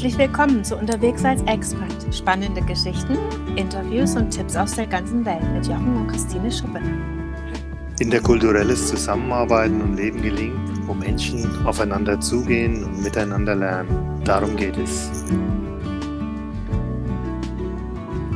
Herzlich willkommen zu Unterwegs als Expert. Spannende Geschichten, Interviews und Tipps aus der ganzen Welt mit Jochen und Christine Schuppe. Interkulturelles Zusammenarbeiten und Leben gelingt, wo Menschen aufeinander zugehen und miteinander lernen. Darum geht es.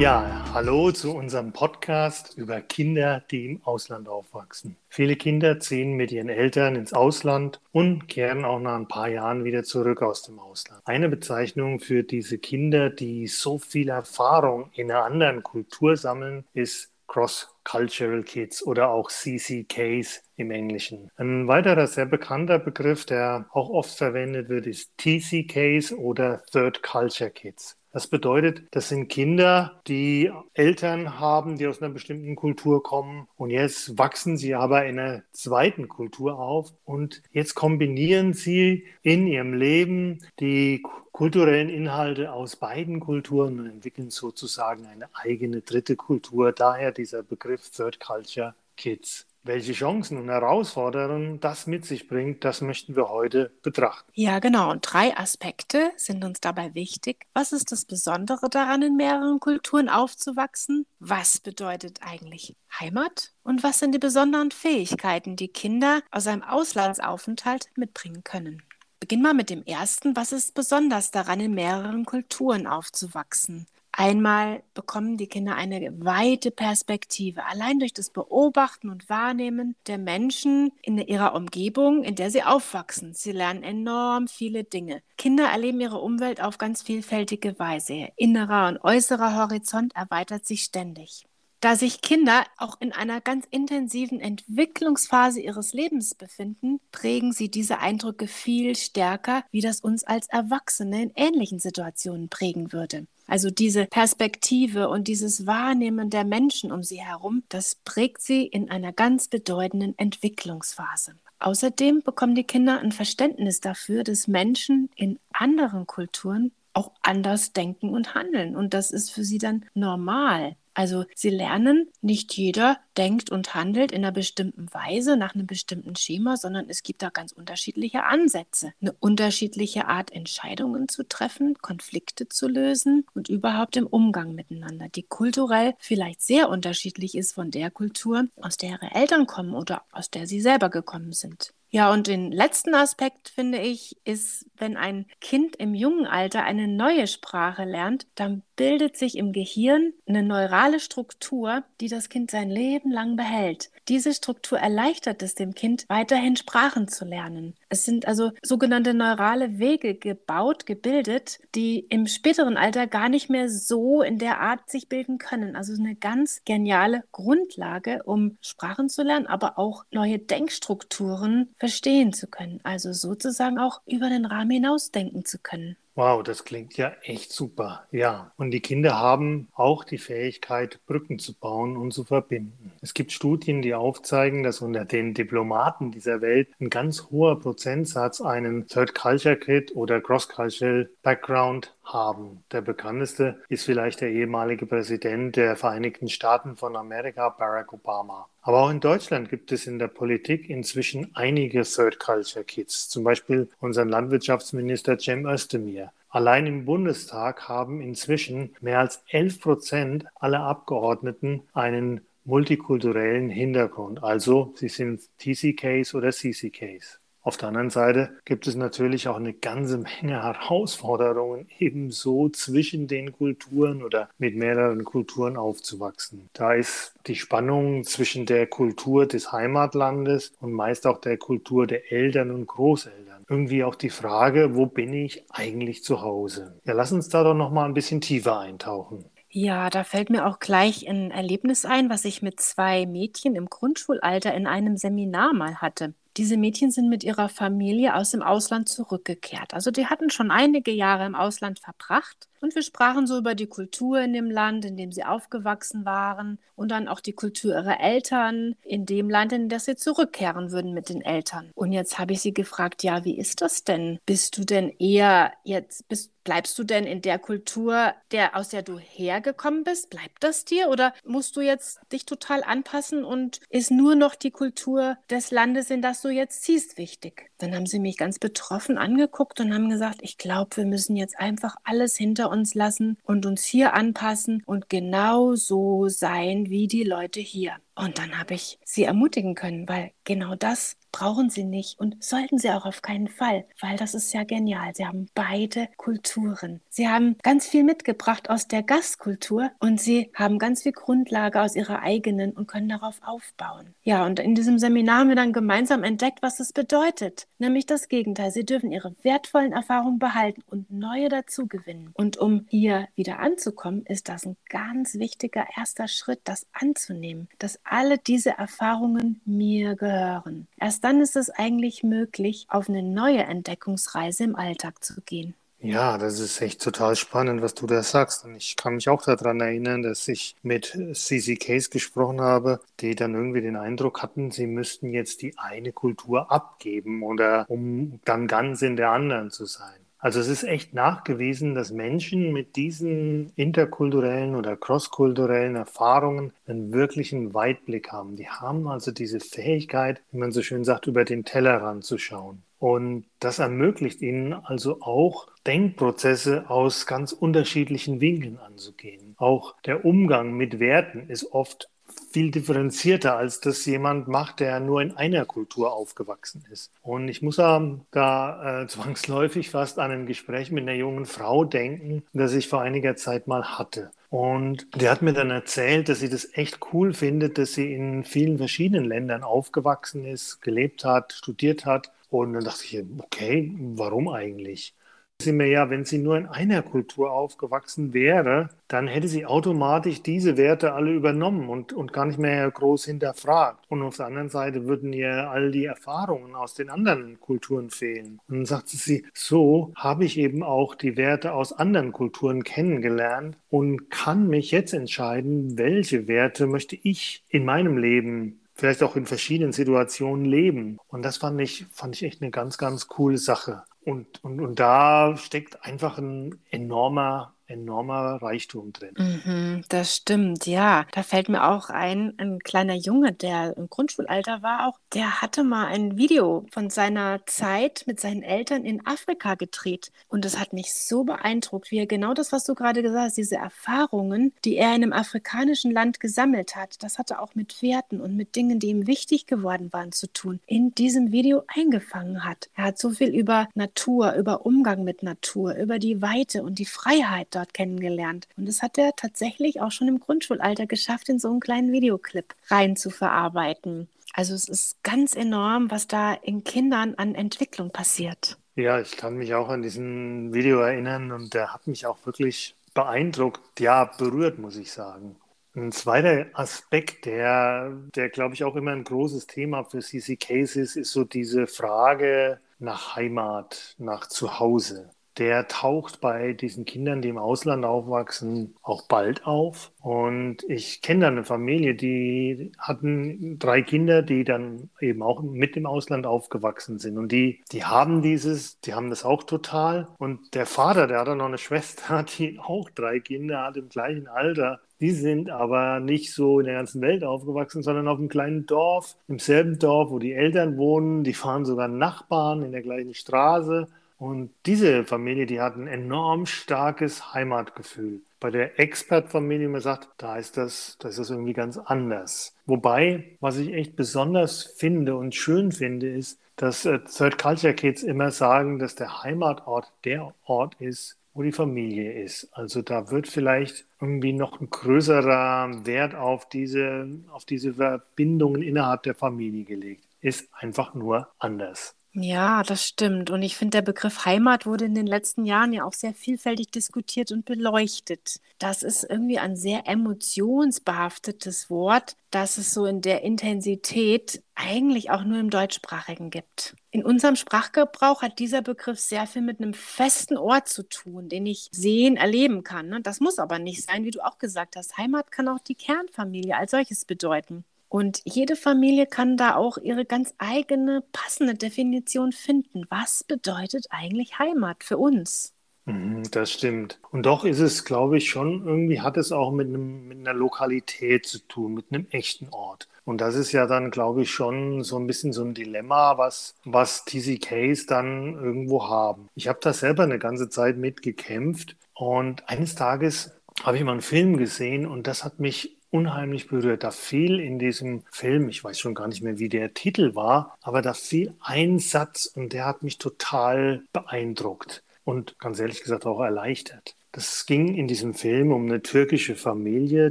Ja, Hallo zu unserem Podcast über Kinder, die im Ausland aufwachsen. Viele Kinder ziehen mit ihren Eltern ins Ausland und kehren auch nach ein paar Jahren wieder zurück aus dem Ausland. Eine Bezeichnung für diese Kinder, die so viel Erfahrung in einer anderen Kultur sammeln, ist Cross-Cultural Kids oder auch CCKs im Englischen. Ein weiterer sehr bekannter Begriff, der auch oft verwendet wird, ist TCKs oder Third Culture Kids. Das bedeutet, das sind Kinder, die Eltern haben, die aus einer bestimmten Kultur kommen und jetzt wachsen sie aber in einer zweiten Kultur auf und jetzt kombinieren sie in ihrem Leben die kulturellen Inhalte aus beiden Kulturen und entwickeln sozusagen eine eigene dritte Kultur. Daher dieser Begriff Third Culture Kids. Welche Chancen und Herausforderungen das mit sich bringt, das möchten wir heute betrachten. Ja, genau. Und drei Aspekte sind uns dabei wichtig. Was ist das Besondere daran, in mehreren Kulturen aufzuwachsen? Was bedeutet eigentlich Heimat? Und was sind die besonderen Fähigkeiten, die Kinder aus einem Auslandsaufenthalt mitbringen können? Beginn mal mit dem ersten. Was ist besonders daran, in mehreren Kulturen aufzuwachsen? Einmal bekommen die Kinder eine weite Perspektive, allein durch das Beobachten und Wahrnehmen der Menschen in ihrer Umgebung, in der sie aufwachsen. Sie lernen enorm viele Dinge. Kinder erleben ihre Umwelt auf ganz vielfältige Weise. Ihr innerer und äußerer Horizont erweitert sich ständig. Da sich Kinder auch in einer ganz intensiven Entwicklungsphase ihres Lebens befinden, prägen sie diese Eindrücke viel stärker, wie das uns als Erwachsene in ähnlichen Situationen prägen würde. Also diese Perspektive und dieses Wahrnehmen der Menschen um sie herum, das prägt sie in einer ganz bedeutenden Entwicklungsphase. Außerdem bekommen die Kinder ein Verständnis dafür, dass Menschen in anderen Kulturen auch anders denken und handeln. Und das ist für sie dann normal. Also sie lernen, nicht jeder denkt und handelt in einer bestimmten Weise, nach einem bestimmten Schema, sondern es gibt da ganz unterschiedliche Ansätze. Eine unterschiedliche Art, Entscheidungen zu treffen, Konflikte zu lösen und überhaupt im Umgang miteinander, die kulturell vielleicht sehr unterschiedlich ist von der Kultur, aus der ihre Eltern kommen oder aus der sie selber gekommen sind. Ja, und den letzten Aspekt finde ich, ist, wenn ein Kind im jungen Alter eine neue Sprache lernt, dann bildet sich im Gehirn eine neurale Struktur, die das Kind sein Leben lang behält. Diese Struktur erleichtert es dem Kind, weiterhin Sprachen zu lernen. Es sind also sogenannte neurale Wege gebaut, gebildet, die im späteren Alter gar nicht mehr so in der Art sich bilden können. Also eine ganz geniale Grundlage, um Sprachen zu lernen, aber auch neue Denkstrukturen verstehen zu können. Also sozusagen auch über den Rahmen hinausdenken zu können. Wow, das klingt ja echt super. Ja, und die Kinder haben auch die Fähigkeit, Brücken zu bauen und zu verbinden. Es gibt Studien, die aufzeigen, dass unter den Diplomaten dieser Welt ein ganz hoher Prozentsatz einen Third Culture Kit oder Cross Cultural Background haben. Der bekannteste ist vielleicht der ehemalige Präsident der Vereinigten Staaten von Amerika, Barack Obama. Aber auch in Deutschland gibt es in der Politik inzwischen einige Third Culture Kids, zum Beispiel unseren Landwirtschaftsminister Cem Özdemir. Allein im Bundestag haben inzwischen mehr als 11 Prozent aller Abgeordneten einen multikulturellen Hintergrund. Also sie sind TCKs oder CCKs. Auf der anderen Seite gibt es natürlich auch eine ganze Menge Herausforderungen, ebenso zwischen den Kulturen oder mit mehreren Kulturen aufzuwachsen. Da ist die Spannung zwischen der Kultur des Heimatlandes und meist auch der Kultur der Eltern und Großeltern. Irgendwie auch die Frage, wo bin ich eigentlich zu Hause? Ja, lass uns da doch noch mal ein bisschen tiefer eintauchen. Ja, da fällt mir auch gleich ein Erlebnis ein, was ich mit zwei Mädchen im Grundschulalter in einem Seminar mal hatte. Diese Mädchen sind mit ihrer Familie aus dem Ausland zurückgekehrt. Also die hatten schon einige Jahre im Ausland verbracht Und wir sprachen so über die Kultur in dem Land, in dem sie aufgewachsen waren und dann auch die Kultur ihrer Eltern in dem Land, in das sie zurückkehren würden mit den Eltern. Und jetzt habe ich sie gefragt, ja, wie ist das denn? Bist du denn eher jetzt, bist, Bleibst du denn in der Kultur, der, aus der du hergekommen bist? Bleibt das dir? Oder musst du jetzt dich total anpassen und ist nur noch die Kultur des Landes, in das du jetzt ziehst, wichtig? Dann haben sie mich ganz betroffen angeguckt und haben gesagt, ich glaube, wir müssen jetzt einfach alles hinter uns lassen und uns hier anpassen und genau so sein wie die Leute hier. Und dann habe ich sie ermutigen können, weil genau das brauchen sie nicht und sollten sie auch auf keinen Fall, weil das ist ja genial. Sie haben beide Kulturen. Sie haben ganz viel mitgebracht aus der Gastkultur und sie haben ganz viel Grundlage aus ihrer eigenen und können darauf aufbauen. Ja, und in diesem Seminar haben wir dann gemeinsam entdeckt, was es bedeutet, nämlich das Gegenteil. Sie dürfen ihre wertvollen Erfahrungen behalten und neue dazu gewinnen. Und um hier wieder anzukommen, ist das ein ganz wichtiger erster Schritt, das anzunehmen, dass alle diese Erfahrungen mir gehören. Erst dann ist es eigentlich möglich, auf eine neue Entdeckungsreise im Alltag zu gehen. Ja, das ist echt total spannend, was du da sagst. Und ich kann mich auch daran erinnern, dass ich mit CC Case gesprochen habe, die dann irgendwie den Eindruck hatten, sie müssten jetzt die eine Kultur abgeben oder um dann ganz in der anderen zu sein. Also es ist echt nachgewiesen, dass Menschen mit diesen interkulturellen oder crosskulturellen Erfahrungen einen wirklichen Weitblick haben. Die haben also diese Fähigkeit, wie man so schön sagt, über den Tellerrand zu schauen. Und das ermöglicht ihnen also auch Denkprozesse aus ganz unterschiedlichen Winkeln anzugehen. Auch der Umgang mit Werten ist oft viel differenzierter, als das jemand macht, der nur in einer Kultur aufgewachsen ist. Und ich muss da, äh, zwangsläufig fast an ein Gespräch mit einer jungen Frau denken, das ich vor einiger Zeit mal hatte. Und die hat mir dann erzählt, dass sie das echt cool findet, dass sie in vielen verschiedenen Ländern aufgewachsen ist, gelebt hat, studiert hat. Und dann dachte ich, okay, warum eigentlich? Sie mir ja, wenn sie nur in einer Kultur aufgewachsen wäre, dann hätte sie automatisch diese Werte alle übernommen und, und gar nicht mehr groß hinterfragt. Und auf der anderen Seite würden ihr all die Erfahrungen aus den anderen Kulturen fehlen. Und dann sagte sie, so habe ich eben auch die Werte aus anderen Kulturen kennengelernt und kann mich jetzt entscheiden, welche Werte möchte ich in meinem Leben vielleicht auch in verschiedenen Situationen leben. Und das fand ich, fand ich echt eine ganz, ganz coole Sache. Und, und, und da steckt einfach ein enormer enormer Reichtum drin. Mhm, das stimmt, ja. Da fällt mir auch ein, ein kleiner Junge, der im Grundschulalter war auch, der hatte mal ein Video von seiner Zeit mit seinen Eltern in Afrika gedreht. Und das hat mich so beeindruckt, wie er genau das, was du gerade gesagt hast, diese Erfahrungen, die er in einem afrikanischen Land gesammelt hat, das hatte auch mit Werten und mit Dingen, die ihm wichtig geworden waren, zu tun, in diesem Video eingefangen hat. Er hat so viel über Natur, über Umgang mit Natur, über die Weite und die Freiheit dort kennengelernt. Und das hat er tatsächlich auch schon im Grundschulalter geschafft, in so einen kleinen Videoclip rein zu verarbeiten. Also es ist ganz enorm, was da in Kindern an Entwicklung passiert. Ja, ich kann mich auch an diesen Video erinnern und der hat mich auch wirklich beeindruckt, ja, berührt, muss ich sagen. Ein zweiter Aspekt, der, der glaube ich auch immer ein großes Thema für CC Cases, ist so diese Frage nach Heimat, nach Zuhause der taucht bei diesen Kindern, die im Ausland aufwachsen, auch bald auf. Und ich kenne da eine Familie, die hatten drei Kinder, die dann eben auch mit im Ausland aufgewachsen sind. Und die, die haben dieses, die haben das auch total. Und der Vater, der hat dann noch eine Schwester, die auch drei Kinder hat im gleichen Alter. Die sind aber nicht so in der ganzen Welt aufgewachsen, sondern auf einem kleinen Dorf, im selben Dorf, wo die Eltern wohnen. Die fahren sogar Nachbarn in der gleichen Straße. Und diese Familie, die hat ein enorm starkes Heimatgefühl. Bei der Expert-Familie, man sagt, da ist das, das ist irgendwie ganz anders. Wobei, was ich echt besonders finde und schön finde, ist, dass äh, Third Culture Kids immer sagen, dass der Heimatort der Ort ist, wo die Familie ist. Also da wird vielleicht irgendwie noch ein größerer Wert auf diese, auf diese Verbindungen innerhalb der Familie gelegt. Ist einfach nur anders. Ja, das stimmt. Und ich finde, der Begriff Heimat wurde in den letzten Jahren ja auch sehr vielfältig diskutiert und beleuchtet. Das ist irgendwie ein sehr emotionsbehaftetes Wort, das es so in der Intensität eigentlich auch nur im Deutschsprachigen gibt. In unserem Sprachgebrauch hat dieser Begriff sehr viel mit einem festen Ort zu tun, den ich sehen, erleben kann. Ne? Das muss aber nicht sein, wie du auch gesagt hast. Heimat kann auch die Kernfamilie als solches bedeuten. Und jede Familie kann da auch ihre ganz eigene passende Definition finden. Was bedeutet eigentlich Heimat für uns? Mhm, das stimmt. Und doch ist es, glaube ich, schon, irgendwie hat es auch mit, einem, mit einer Lokalität zu tun, mit einem echten Ort. Und das ist ja dann, glaube ich, schon so ein bisschen so ein Dilemma, was, was TCKs dann irgendwo haben. Ich habe da selber eine ganze Zeit mitgekämpft und eines Tages habe ich mal einen Film gesehen und das hat mich unheimlich berührt. Da fiel in diesem Film, ich weiß schon gar nicht mehr, wie der Titel war, aber da fiel ein Satz und der hat mich total beeindruckt und ganz ehrlich gesagt auch erleichtert. Das ging in diesem Film um eine türkische Familie,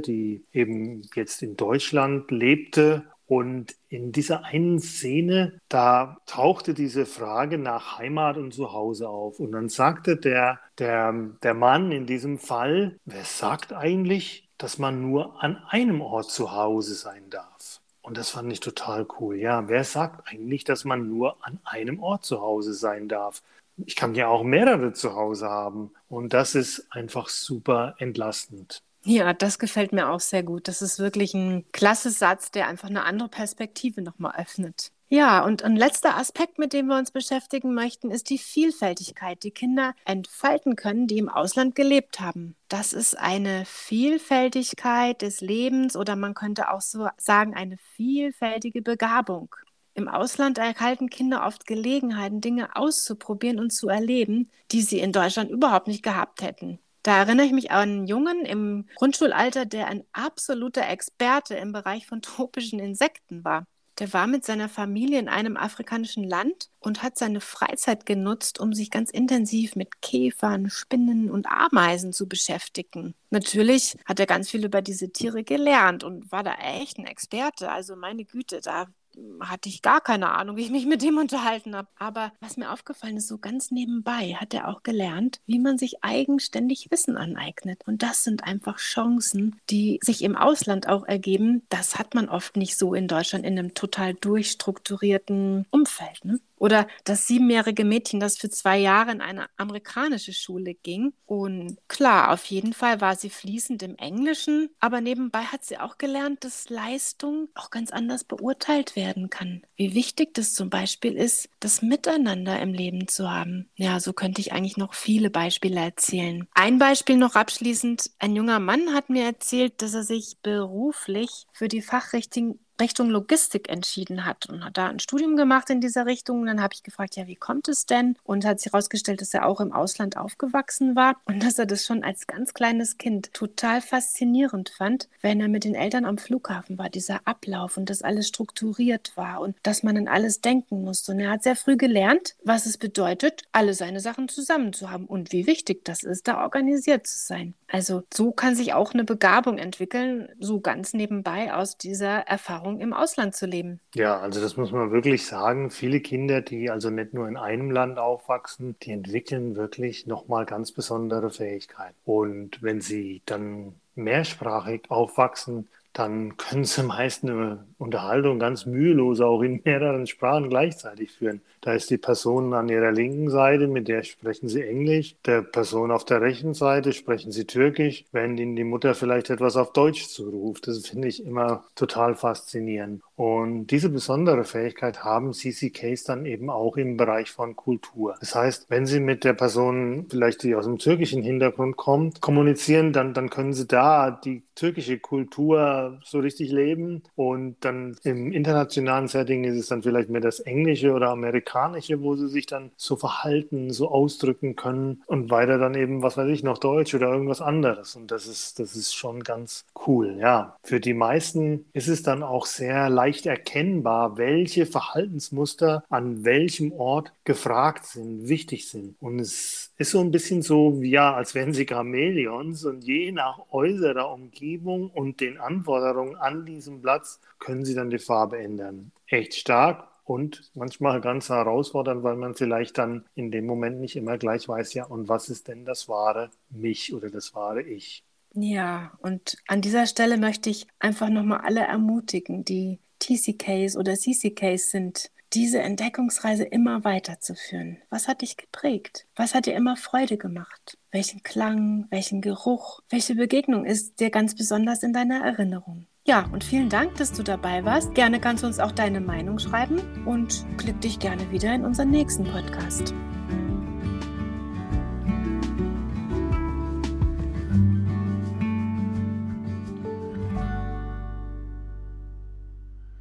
die eben jetzt in Deutschland lebte und in dieser einen Szene, da tauchte diese Frage nach Heimat und Zuhause auf. Und dann sagte der, der, der Mann in diesem Fall, wer sagt eigentlich, dass man nur an einem Ort zu Hause sein darf. Und das fand ich total cool. Ja, wer sagt eigentlich, dass man nur an einem Ort zu Hause sein darf? Ich kann ja auch mehrere zu Hause haben. Und das ist einfach super entlastend. Ja, das gefällt mir auch sehr gut. Das ist wirklich ein klasse Satz, der einfach eine andere Perspektive nochmal öffnet. Ja, und ein letzter Aspekt, mit dem wir uns beschäftigen möchten, ist die Vielfältigkeit, die Kinder entfalten können, die im Ausland gelebt haben. Das ist eine Vielfältigkeit des Lebens oder man könnte auch so sagen, eine vielfältige Begabung. Im Ausland erhalten Kinder oft Gelegenheiten, Dinge auszuprobieren und zu erleben, die sie in Deutschland überhaupt nicht gehabt hätten. Da erinnere ich mich an einen Jungen im Grundschulalter, der ein absoluter Experte im Bereich von tropischen Insekten war. Der war mit seiner Familie in einem afrikanischen Land und hat seine Freizeit genutzt, um sich ganz intensiv mit Käfern, Spinnen und Ameisen zu beschäftigen. Natürlich hat er ganz viel über diese Tiere gelernt und war da echt ein Experte. Also meine Güte, da hatte ich gar keine Ahnung, wie ich mich mit dem unterhalten habe. Aber was mir aufgefallen ist, so ganz nebenbei hat er auch gelernt, wie man sich eigenständig Wissen aneignet. Und das sind einfach Chancen, die sich im Ausland auch ergeben. Das hat man oft nicht so in Deutschland in einem total durchstrukturierten Umfeld. Ne? Oder das siebenjährige Mädchen, das für zwei Jahre in eine amerikanische Schule ging. Und klar, auf jeden Fall war sie fließend im Englischen, aber nebenbei hat sie auch gelernt, dass Leistung auch ganz anders beurteilt werden kann. Wie wichtig das zum Beispiel ist, das Miteinander im Leben zu haben. Ja, so könnte ich eigentlich noch viele Beispiele erzählen. Ein Beispiel noch abschließend. Ein junger Mann hat mir erzählt, dass er sich beruflich für die Fachrichtung Richtung Logistik entschieden hat und hat da ein Studium gemacht in dieser Richtung. Und dann habe ich gefragt, ja, wie kommt es denn? Und hat sich herausgestellt, dass er auch im Ausland aufgewachsen war und dass er das schon als ganz kleines Kind total faszinierend fand, wenn er mit den Eltern am Flughafen war, dieser Ablauf und das alles strukturiert war und dass man an alles denken musste. Und er hat sehr früh gelernt, was es bedeutet, alle seine Sachen zusammen zu haben und wie wichtig das ist, da organisiert zu sein. Also so kann sich auch eine Begabung entwickeln, so ganz nebenbei aus dieser Erfahrung im Ausland zu leben. Ja, also das muss man wirklich sagen. Viele Kinder, die also nicht nur in einem Land aufwachsen, die entwickeln wirklich nochmal ganz besondere Fähigkeiten. Und wenn sie dann mehrsprachig aufwachsen, dann können sie meist eine Unterhaltung ganz mühelos auch in mehreren Sprachen gleichzeitig führen. Da ist die Person an ihrer linken Seite, mit der sprechen sie Englisch, der Person auf der rechten Seite sprechen sie Türkisch, während ihnen die Mutter vielleicht etwas auf Deutsch zuruft. Das finde ich immer total faszinierend. Und diese besondere Fähigkeit haben CCKs dann eben auch im Bereich von Kultur. Das heißt, wenn sie mit der Person, vielleicht die aus dem türkischen Hintergrund kommt, kommunizieren, dann, dann können sie da die türkische Kultur so richtig leben. Und dann im internationalen Setting ist es dann vielleicht mehr das Englische oder Amerikanische, wo sie sich dann so verhalten, so ausdrücken können. Und weiter dann eben, was weiß ich, noch Deutsch oder irgendwas anderes. Und das ist, das ist schon ganz cool. Ja, für die meisten ist es dann auch sehr leicht leicht erkennbar, welche Verhaltensmuster an welchem Ort gefragt sind, wichtig sind. Und es ist so ein bisschen so, ja, als wären sie Chamäleons und je nach äußerer Umgebung und den Anforderungen an diesem Platz können sie dann die Farbe ändern. Echt stark und manchmal ganz herausfordernd, weil man vielleicht dann in dem Moment nicht immer gleich weiß, ja, und was ist denn das wahre mich oder das wahre Ich? Ja, und an dieser Stelle möchte ich einfach nochmal alle ermutigen, die TCKs oder CCKs sind, diese Entdeckungsreise immer weiterzuführen. Was hat dich geprägt? Was hat dir immer Freude gemacht? Welchen Klang, welchen Geruch, welche Begegnung ist dir ganz besonders in deiner Erinnerung? Ja, und vielen Dank, dass du dabei warst. Gerne kannst du uns auch deine Meinung schreiben und klick dich gerne wieder in unseren nächsten Podcast.